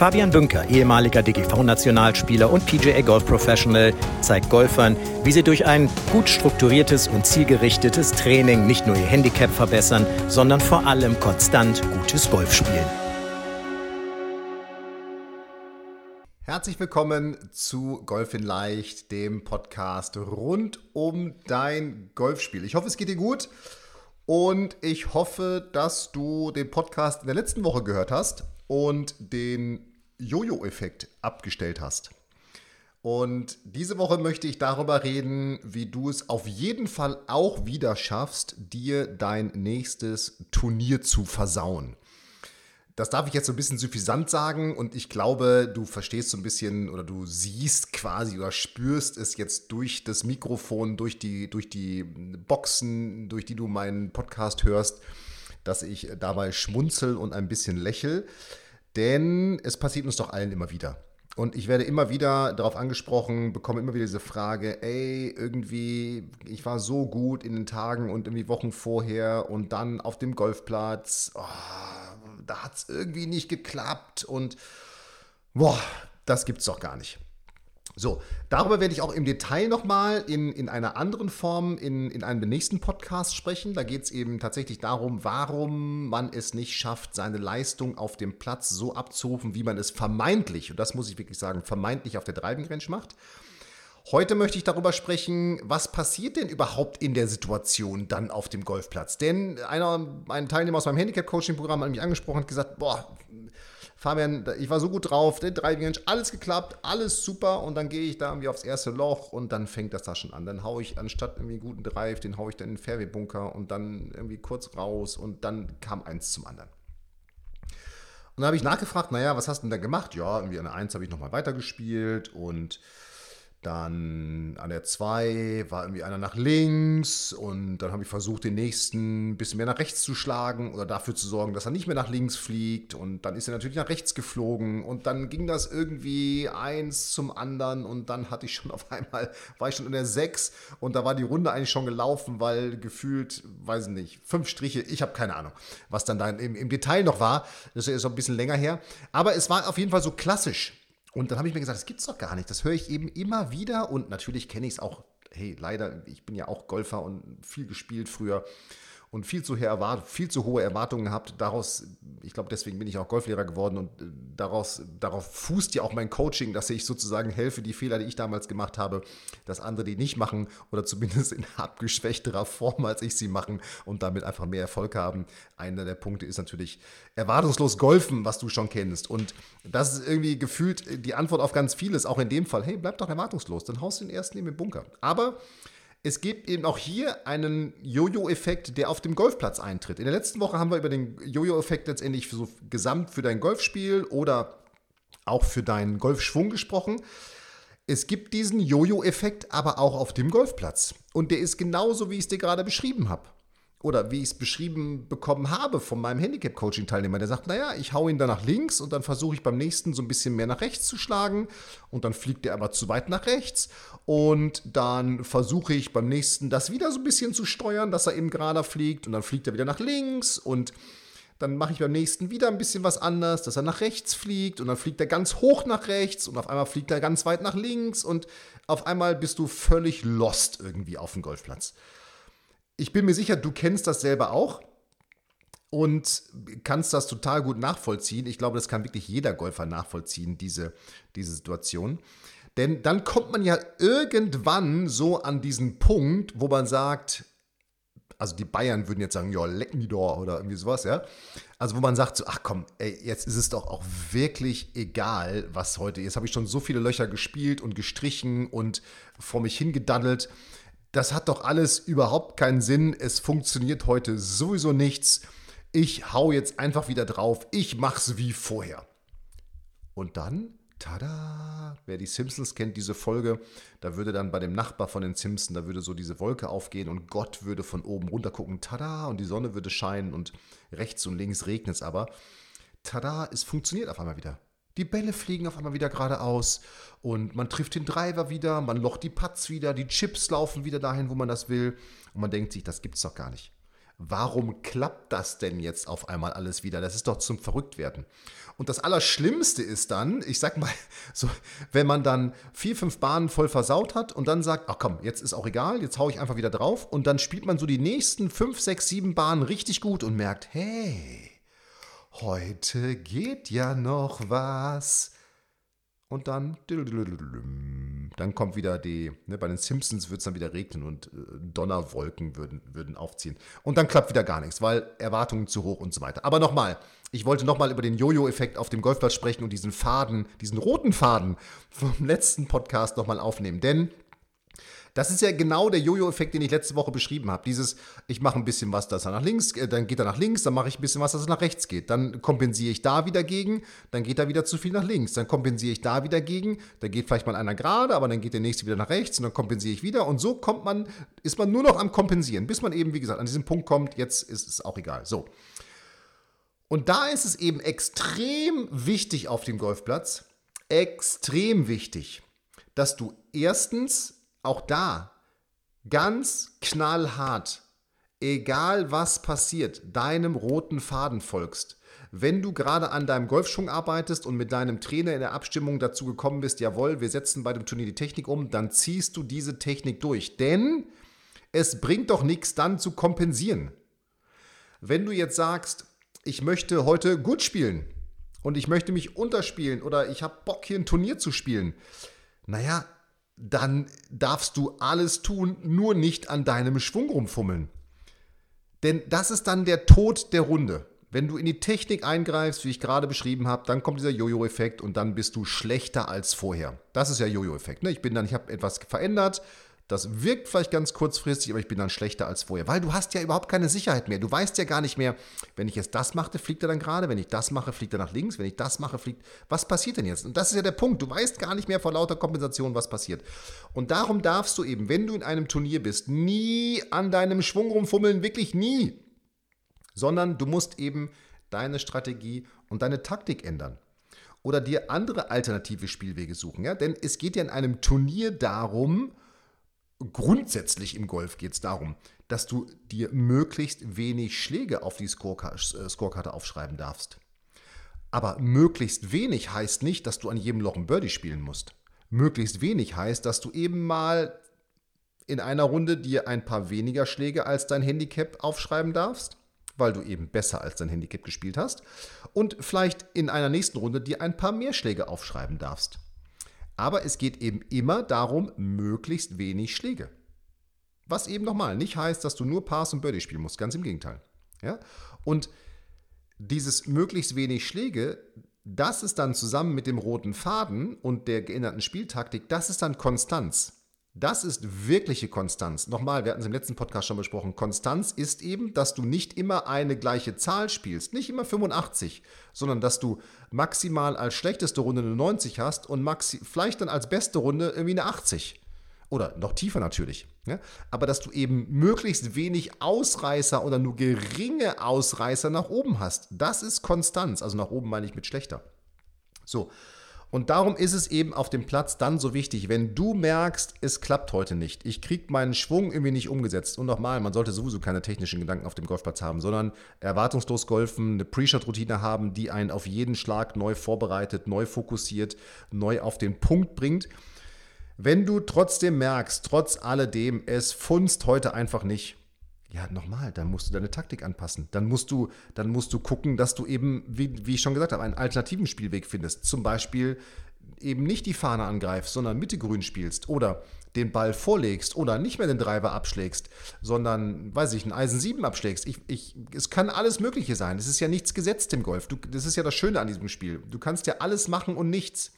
Fabian Bünker, ehemaliger DGV-Nationalspieler und PGA Golf Professional, zeigt Golfern, wie sie durch ein gut strukturiertes und zielgerichtetes Training nicht nur ihr Handicap verbessern, sondern vor allem konstant gutes Golf spielen. Herzlich willkommen zu Golf in Leicht, dem Podcast rund um dein Golfspiel. Ich hoffe, es geht dir gut und ich hoffe, dass du den Podcast in der letzten Woche gehört hast und den Jojo-Effekt abgestellt hast. Und diese Woche möchte ich darüber reden, wie du es auf jeden Fall auch wieder schaffst, dir dein nächstes Turnier zu versauen. Das darf ich jetzt so ein bisschen suffisant sagen und ich glaube, du verstehst so ein bisschen oder du siehst quasi oder spürst es jetzt durch das Mikrofon, durch die, durch die Boxen, durch die du meinen Podcast hörst, dass ich dabei schmunzel und ein bisschen lächel. Denn es passiert uns doch allen immer wieder. Und ich werde immer wieder darauf angesprochen, bekomme immer wieder diese Frage, ey, irgendwie, ich war so gut in den Tagen und irgendwie Wochen vorher und dann auf dem Golfplatz, oh, da hat es irgendwie nicht geklappt und boah, das gibt's doch gar nicht. So, darüber werde ich auch im Detail nochmal in, in einer anderen Form in, in einem nächsten Podcasts sprechen. Da geht es eben tatsächlich darum, warum man es nicht schafft, seine Leistung auf dem Platz so abzurufen, wie man es vermeintlich, und das muss ich wirklich sagen, vermeintlich auf der Driving Range macht. Heute möchte ich darüber sprechen, was passiert denn überhaupt in der Situation dann auf dem Golfplatz? Denn einer, ein Teilnehmer aus meinem Handicap-Coaching-Programm hat mich angesprochen und gesagt, boah, Fabian, ich war so gut drauf, der Driving alles geklappt, alles super und dann gehe ich da irgendwie aufs erste Loch und dann fängt das da schon an. Dann haue ich anstatt irgendwie einen guten Drive, den haue ich dann in den Fairway-Bunker und dann irgendwie kurz raus und dann kam eins zum anderen. Und dann habe ich nachgefragt, naja, was hast du denn da gemacht? Ja, irgendwie an der 1 habe ich nochmal weitergespielt und dann an der 2 war irgendwie einer nach links und dann habe ich versucht, den nächsten ein bisschen mehr nach rechts zu schlagen oder dafür zu sorgen, dass er nicht mehr nach links fliegt. Und dann ist er natürlich nach rechts geflogen und dann ging das irgendwie eins zum anderen und dann hatte ich schon auf einmal, war ich schon in der 6 und da war die Runde eigentlich schon gelaufen, weil gefühlt, weiß ich nicht, fünf Striche, ich habe keine Ahnung, was dann da im, im Detail noch war. Das ist ein bisschen länger her. Aber es war auf jeden Fall so klassisch und dann habe ich mir gesagt, das gibt's doch gar nicht. Das höre ich eben immer wieder und natürlich kenne ich es auch. Hey, leider, ich bin ja auch Golfer und viel gespielt früher und viel zu, viel zu hohe Erwartungen gehabt. Daraus, ich glaube, deswegen bin ich auch Golflehrer geworden und äh, daraus, darauf fußt ja auch mein Coaching, dass ich sozusagen helfe, die Fehler, die ich damals gemacht habe, dass andere die nicht machen oder zumindest in abgeschwächterer Form, als ich sie machen und damit einfach mehr Erfolg haben. Einer der Punkte ist natürlich erwartungslos golfen, was du schon kennst. Und das ist irgendwie gefühlt die Antwort auf ganz vieles, auch in dem Fall. Hey, bleib doch erwartungslos, dann haust du den ersten neben den Bunker. Aber es gibt eben auch hier einen Jojo-Effekt, der auf dem Golfplatz eintritt. In der letzten Woche haben wir über den Jojo-Effekt letztendlich so gesamt für dein Golfspiel oder auch für deinen Golfschwung gesprochen. Es gibt diesen Jojo-Effekt aber auch auf dem Golfplatz. Und der ist genauso, wie ich es dir gerade beschrieben habe oder wie ich es beschrieben bekommen habe von meinem Handicap-Coaching-Teilnehmer, der sagt, naja, ich hau ihn da nach links und dann versuche ich beim nächsten so ein bisschen mehr nach rechts zu schlagen und dann fliegt er aber zu weit nach rechts und dann versuche ich beim nächsten das wieder so ein bisschen zu steuern, dass er eben gerader fliegt und dann fliegt er wieder nach links und dann mache ich beim nächsten wieder ein bisschen was anders, dass er nach rechts fliegt und dann fliegt er ganz hoch nach rechts und auf einmal fliegt er ganz weit nach links und auf einmal bist du völlig lost irgendwie auf dem Golfplatz ich bin mir sicher, du kennst das selber auch und kannst das total gut nachvollziehen. Ich glaube, das kann wirklich jeder Golfer nachvollziehen, diese, diese Situation. Denn dann kommt man ja irgendwann so an diesen Punkt, wo man sagt, also die Bayern würden jetzt sagen, ja, leck me door oder irgendwie sowas, ja. Also wo man sagt so, ach komm, ey, jetzt ist es doch auch wirklich egal, was heute ist. Jetzt habe ich schon so viele Löcher gespielt und gestrichen und vor mich hingedaddelt das hat doch alles überhaupt keinen Sinn, es funktioniert heute sowieso nichts, ich hau jetzt einfach wieder drauf, ich mach's wie vorher. Und dann tada, wer die Simpsons kennt, diese Folge, da würde dann bei dem Nachbar von den Simpsons, da würde so diese Wolke aufgehen und Gott würde von oben runter gucken, tada, und die Sonne würde scheinen und rechts und links regnet es aber. Tada, es funktioniert auf einmal wieder. Die Bälle fliegen auf einmal wieder geradeaus und man trifft den Driver wieder, man locht die Putts wieder, die Chips laufen wieder dahin, wo man das will und man denkt sich, das gibt's doch gar nicht. Warum klappt das denn jetzt auf einmal alles wieder? Das ist doch zum Verrücktwerden. Und das Allerschlimmste ist dann, ich sag mal, so, wenn man dann vier, fünf Bahnen voll versaut hat und dann sagt, ach komm, jetzt ist auch egal, jetzt hau ich einfach wieder drauf und dann spielt man so die nächsten fünf, sechs, sieben Bahnen richtig gut und merkt, hey, heute geht ja noch was. Und dann, dann kommt wieder die, ne, bei den Simpsons wird es dann wieder regnen und äh, Donnerwolken würden, würden aufziehen. Und dann klappt wieder gar nichts, weil Erwartungen zu hoch und so weiter. Aber nochmal, ich wollte nochmal über den Jojo-Effekt auf dem Golfplatz sprechen und diesen Faden, diesen roten Faden vom letzten Podcast nochmal aufnehmen. Denn das ist ja genau der Jojo-Effekt, den ich letzte Woche beschrieben habe. Dieses, ich mache ein bisschen was, dass er nach links, äh, dann geht er nach links, dann mache ich ein bisschen was, dass er nach rechts geht. Dann kompensiere ich da wieder gegen, dann geht er wieder zu viel nach links. Dann kompensiere ich da wieder gegen, dann geht vielleicht mal einer gerade, aber dann geht der nächste wieder nach rechts und dann kompensiere ich wieder. Und so kommt man, ist man nur noch am Kompensieren, bis man eben, wie gesagt, an diesen Punkt kommt, jetzt ist es auch egal. So. Und da ist es eben extrem wichtig auf dem Golfplatz, extrem wichtig, dass du erstens auch da ganz knallhart, egal was passiert, deinem roten Faden folgst. Wenn du gerade an deinem Golfschwung arbeitest und mit deinem Trainer in der Abstimmung dazu gekommen bist, jawohl, wir setzen bei dem Turnier die Technik um, dann ziehst du diese Technik durch. Denn es bringt doch nichts dann zu kompensieren. Wenn du jetzt sagst, ich möchte heute gut spielen und ich möchte mich unterspielen oder ich habe Bock hier ein Turnier zu spielen, naja, dann darfst du alles tun, nur nicht an deinem Schwung rumfummeln. Denn das ist dann der Tod der Runde. Wenn du in die Technik eingreifst, wie ich gerade beschrieben habe, dann kommt dieser Jojo-Effekt und dann bist du schlechter als vorher. Das ist ja Jojo-Effekt. Ne? Ich bin dann, ich habe etwas verändert, das wirkt vielleicht ganz kurzfristig, aber ich bin dann schlechter als vorher, weil du hast ja überhaupt keine Sicherheit mehr. Du weißt ja gar nicht mehr, wenn ich jetzt das mache, fliegt er dann gerade, wenn ich das mache, fliegt er nach links, wenn ich das mache, fliegt. Was passiert denn jetzt? Und das ist ja der Punkt. Du weißt gar nicht mehr vor lauter Kompensation, was passiert. Und darum darfst du eben, wenn du in einem Turnier bist, nie an deinem Schwung rumfummeln, wirklich nie. Sondern du musst eben deine Strategie und deine Taktik ändern oder dir andere alternative Spielwege suchen. Ja? Denn es geht ja in einem Turnier darum, grundsätzlich im Golf geht es darum, dass du dir möglichst wenig Schläge auf die äh, Scorekarte aufschreiben darfst. Aber möglichst wenig heißt nicht, dass du an jedem Loch ein Birdie spielen musst. Möglichst wenig heißt, dass du eben mal in einer Runde dir ein paar weniger Schläge als dein Handicap aufschreiben darfst, weil du eben besser als dein Handicap gespielt hast. Und vielleicht in einer nächsten Runde dir ein paar mehr Schläge aufschreiben darfst. Aber es geht eben immer darum, möglichst wenig Schläge. Was eben nochmal nicht heißt, dass du nur Pass und Birdie spielen musst, ganz im Gegenteil. Ja? Und dieses möglichst wenig Schläge, das ist dann zusammen mit dem roten Faden und der geänderten Spieltaktik, das ist dann Konstanz. Das ist wirkliche Konstanz. Nochmal, wir hatten es im letzten Podcast schon besprochen. Konstanz ist eben, dass du nicht immer eine gleiche Zahl spielst, nicht immer 85, sondern dass du maximal als schlechteste Runde eine 90 hast und vielleicht dann als beste Runde irgendwie eine 80. Oder noch tiefer natürlich. Ja? Aber dass du eben möglichst wenig Ausreißer oder nur geringe Ausreißer nach oben hast. Das ist Konstanz. Also nach oben meine ich mit schlechter. So. Und darum ist es eben auf dem Platz dann so wichtig, wenn du merkst, es klappt heute nicht, ich kriege meinen Schwung irgendwie nicht umgesetzt. Und nochmal, man sollte sowieso keine technischen Gedanken auf dem Golfplatz haben, sondern erwartungslos golfen, eine Pre-Shot-Routine haben, die einen auf jeden Schlag neu vorbereitet, neu fokussiert, neu auf den Punkt bringt. Wenn du trotzdem merkst, trotz alledem, es funzt heute einfach nicht, ja, nochmal, dann musst du deine Taktik anpassen. Dann musst du, dann musst du gucken, dass du eben, wie, wie ich schon gesagt habe, einen alternativen Spielweg findest. Zum Beispiel eben nicht die Fahne angreifst, sondern Mitte grün spielst oder den Ball vorlegst oder nicht mehr den Driver abschlägst, sondern, weiß ich, ein Eisen 7 abschlägst. Ich, ich, es kann alles Mögliche sein. Es ist ja nichts gesetzt im Golf. Du, das ist ja das Schöne an diesem Spiel. Du kannst ja alles machen und nichts.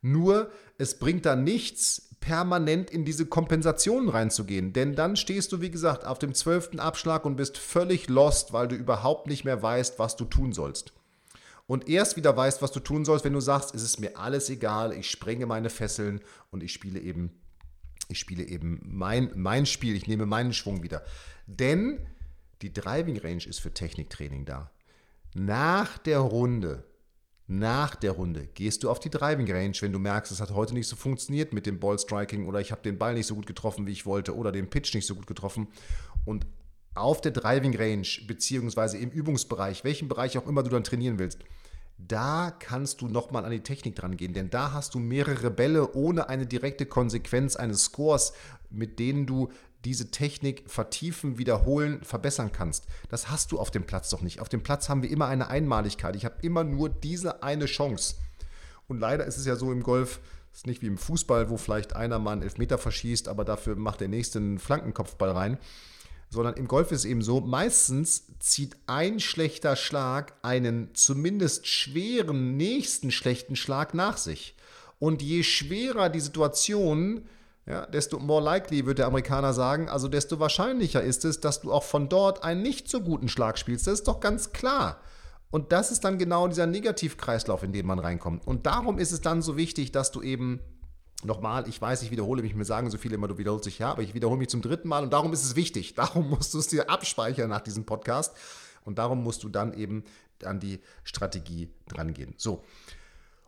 Nur es bringt da nichts, permanent in diese Kompensationen reinzugehen. Denn dann stehst du, wie gesagt, auf dem zwölften Abschlag und bist völlig lost, weil du überhaupt nicht mehr weißt, was du tun sollst. Und erst wieder weißt, was du tun sollst, wenn du sagst, es ist mir alles egal, ich sprenge meine Fesseln und ich spiele eben, ich spiele eben mein, mein Spiel, ich nehme meinen Schwung wieder. Denn die Driving Range ist für Techniktraining da. Nach der Runde, nach der Runde gehst du auf die Driving Range, wenn du merkst, es hat heute nicht so funktioniert mit dem Ballstriking oder ich habe den Ball nicht so gut getroffen, wie ich wollte oder den Pitch nicht so gut getroffen. Und auf der Driving Range beziehungsweise im Übungsbereich, welchen Bereich auch immer du dann trainieren willst, da kannst du nochmal an die Technik dran gehen, denn da hast du mehrere Bälle ohne eine direkte Konsequenz eines Scores, mit denen du diese Technik vertiefen, wiederholen, verbessern kannst. Das hast du auf dem Platz doch nicht. Auf dem Platz haben wir immer eine Einmaligkeit. Ich habe immer nur diese eine Chance. Und leider ist es ja so im Golf, es ist nicht wie im Fußball, wo vielleicht einer mal einen Elfmeter verschießt, aber dafür macht der nächste einen Flankenkopfball rein sondern im Golf ist es eben so, meistens zieht ein schlechter Schlag einen zumindest schweren nächsten schlechten Schlag nach sich. Und je schwerer die Situation, ja, desto more likely, wird der Amerikaner sagen, also desto wahrscheinlicher ist es, dass du auch von dort einen nicht so guten Schlag spielst. Das ist doch ganz klar. Und das ist dann genau dieser Negativkreislauf, in den man reinkommt. Und darum ist es dann so wichtig, dass du eben Nochmal, ich weiß, ich wiederhole mich, mir sagen so viele immer, du wiederholst dich ja, aber ich wiederhole mich zum dritten Mal und darum ist es wichtig. Darum musst du es dir abspeichern nach diesem Podcast und darum musst du dann eben an die Strategie drangehen. So.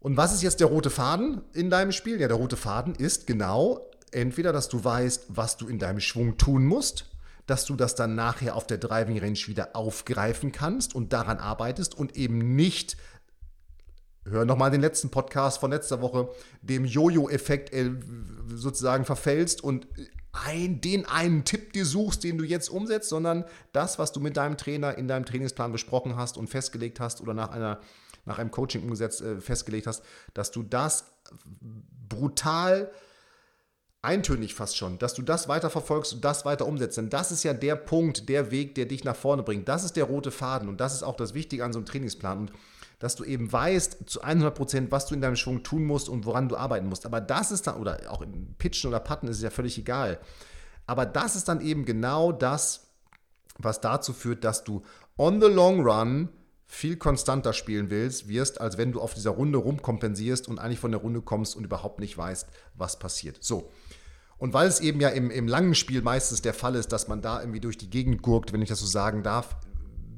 Und was ist jetzt der rote Faden in deinem Spiel? Ja, der rote Faden ist genau entweder, dass du weißt, was du in deinem Schwung tun musst, dass du das dann nachher auf der Driving Range wieder aufgreifen kannst und daran arbeitest und eben nicht hör nochmal den letzten Podcast von letzter Woche, dem Jojo-Effekt äh, sozusagen verfällst und ein, den einen Tipp dir suchst, den du jetzt umsetzt, sondern das, was du mit deinem Trainer in deinem Trainingsplan besprochen hast und festgelegt hast oder nach, einer, nach einem Coaching umgesetzt, äh, festgelegt hast, dass du das brutal eintönig fast schon, dass du das weiter verfolgst und das weiter umsetzt. Denn das ist ja der Punkt, der Weg, der dich nach vorne bringt. Das ist der rote Faden und das ist auch das Wichtige an so einem Trainingsplan. Und dass du eben weißt zu 100 Prozent, was du in deinem Schwung tun musst und woran du arbeiten musst. Aber das ist dann, oder auch im Pitchen oder Putten ist es ja völlig egal. Aber das ist dann eben genau das, was dazu führt, dass du on the long run viel konstanter spielen willst, wirst, als wenn du auf dieser Runde rumkompensierst und eigentlich von der Runde kommst und überhaupt nicht weißt, was passiert. So. Und weil es eben ja im, im langen Spiel meistens der Fall ist, dass man da irgendwie durch die Gegend gurkt, wenn ich das so sagen darf,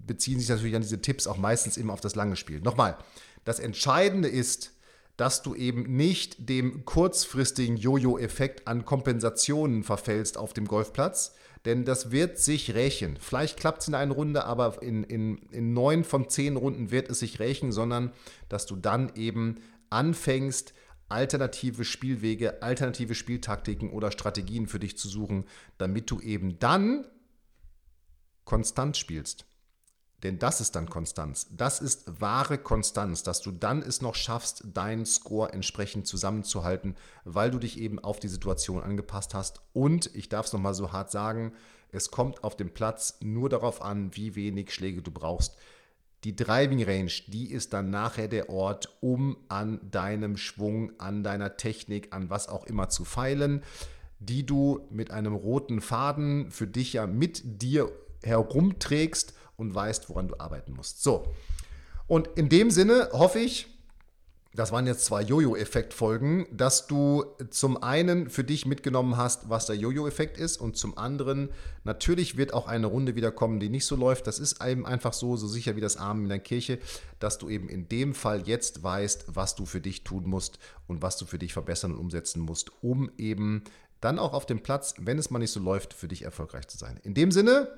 beziehen sich natürlich an diese Tipps auch meistens immer auf das lange Spiel. Nochmal, das Entscheidende ist, dass du eben nicht dem kurzfristigen Jojo-Effekt an Kompensationen verfällst auf dem Golfplatz, denn das wird sich rächen. Vielleicht klappt es in einer Runde, aber in, in, in neun von zehn Runden wird es sich rächen, sondern dass du dann eben anfängst, alternative Spielwege, alternative Spieltaktiken oder Strategien für dich zu suchen, damit du eben dann konstant spielst. Denn das ist dann Konstanz. Das ist wahre Konstanz, dass du dann es noch schaffst, deinen Score entsprechend zusammenzuhalten, weil du dich eben auf die Situation angepasst hast. Und ich darf es nochmal so hart sagen, es kommt auf dem Platz nur darauf an, wie wenig Schläge du brauchst. Die Driving Range, die ist dann nachher der Ort, um an deinem Schwung, an deiner Technik, an was auch immer zu feilen, die du mit einem roten Faden für dich ja mit dir herumträgst und weißt, woran du arbeiten musst. So. Und in dem Sinne hoffe ich, das waren jetzt zwei Jojo-Effekt-Folgen, dass du zum einen für dich mitgenommen hast, was der Jojo-Effekt ist und zum anderen, natürlich wird auch eine Runde wieder kommen, die nicht so läuft. Das ist eben einfach so, so sicher wie das Arm in der Kirche, dass du eben in dem Fall jetzt weißt, was du für dich tun musst und was du für dich verbessern und umsetzen musst, um eben dann auch auf dem Platz, wenn es mal nicht so läuft, für dich erfolgreich zu sein. In dem Sinne,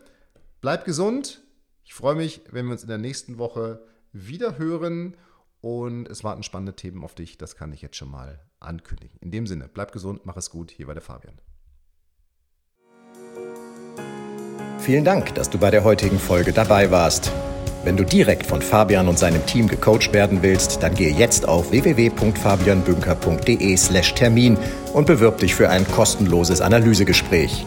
bleib gesund, ich freue mich, wenn wir uns in der nächsten Woche wieder hören und es warten spannende Themen auf dich. Das kann ich jetzt schon mal ankündigen. In dem Sinne, bleib gesund, mach es gut. Hier war der Fabian. Vielen Dank, dass du bei der heutigen Folge dabei warst. Wenn du direkt von Fabian und seinem Team gecoacht werden willst, dann gehe jetzt auf www.fabianbünker.de/termin und bewirb dich für ein kostenloses Analysegespräch.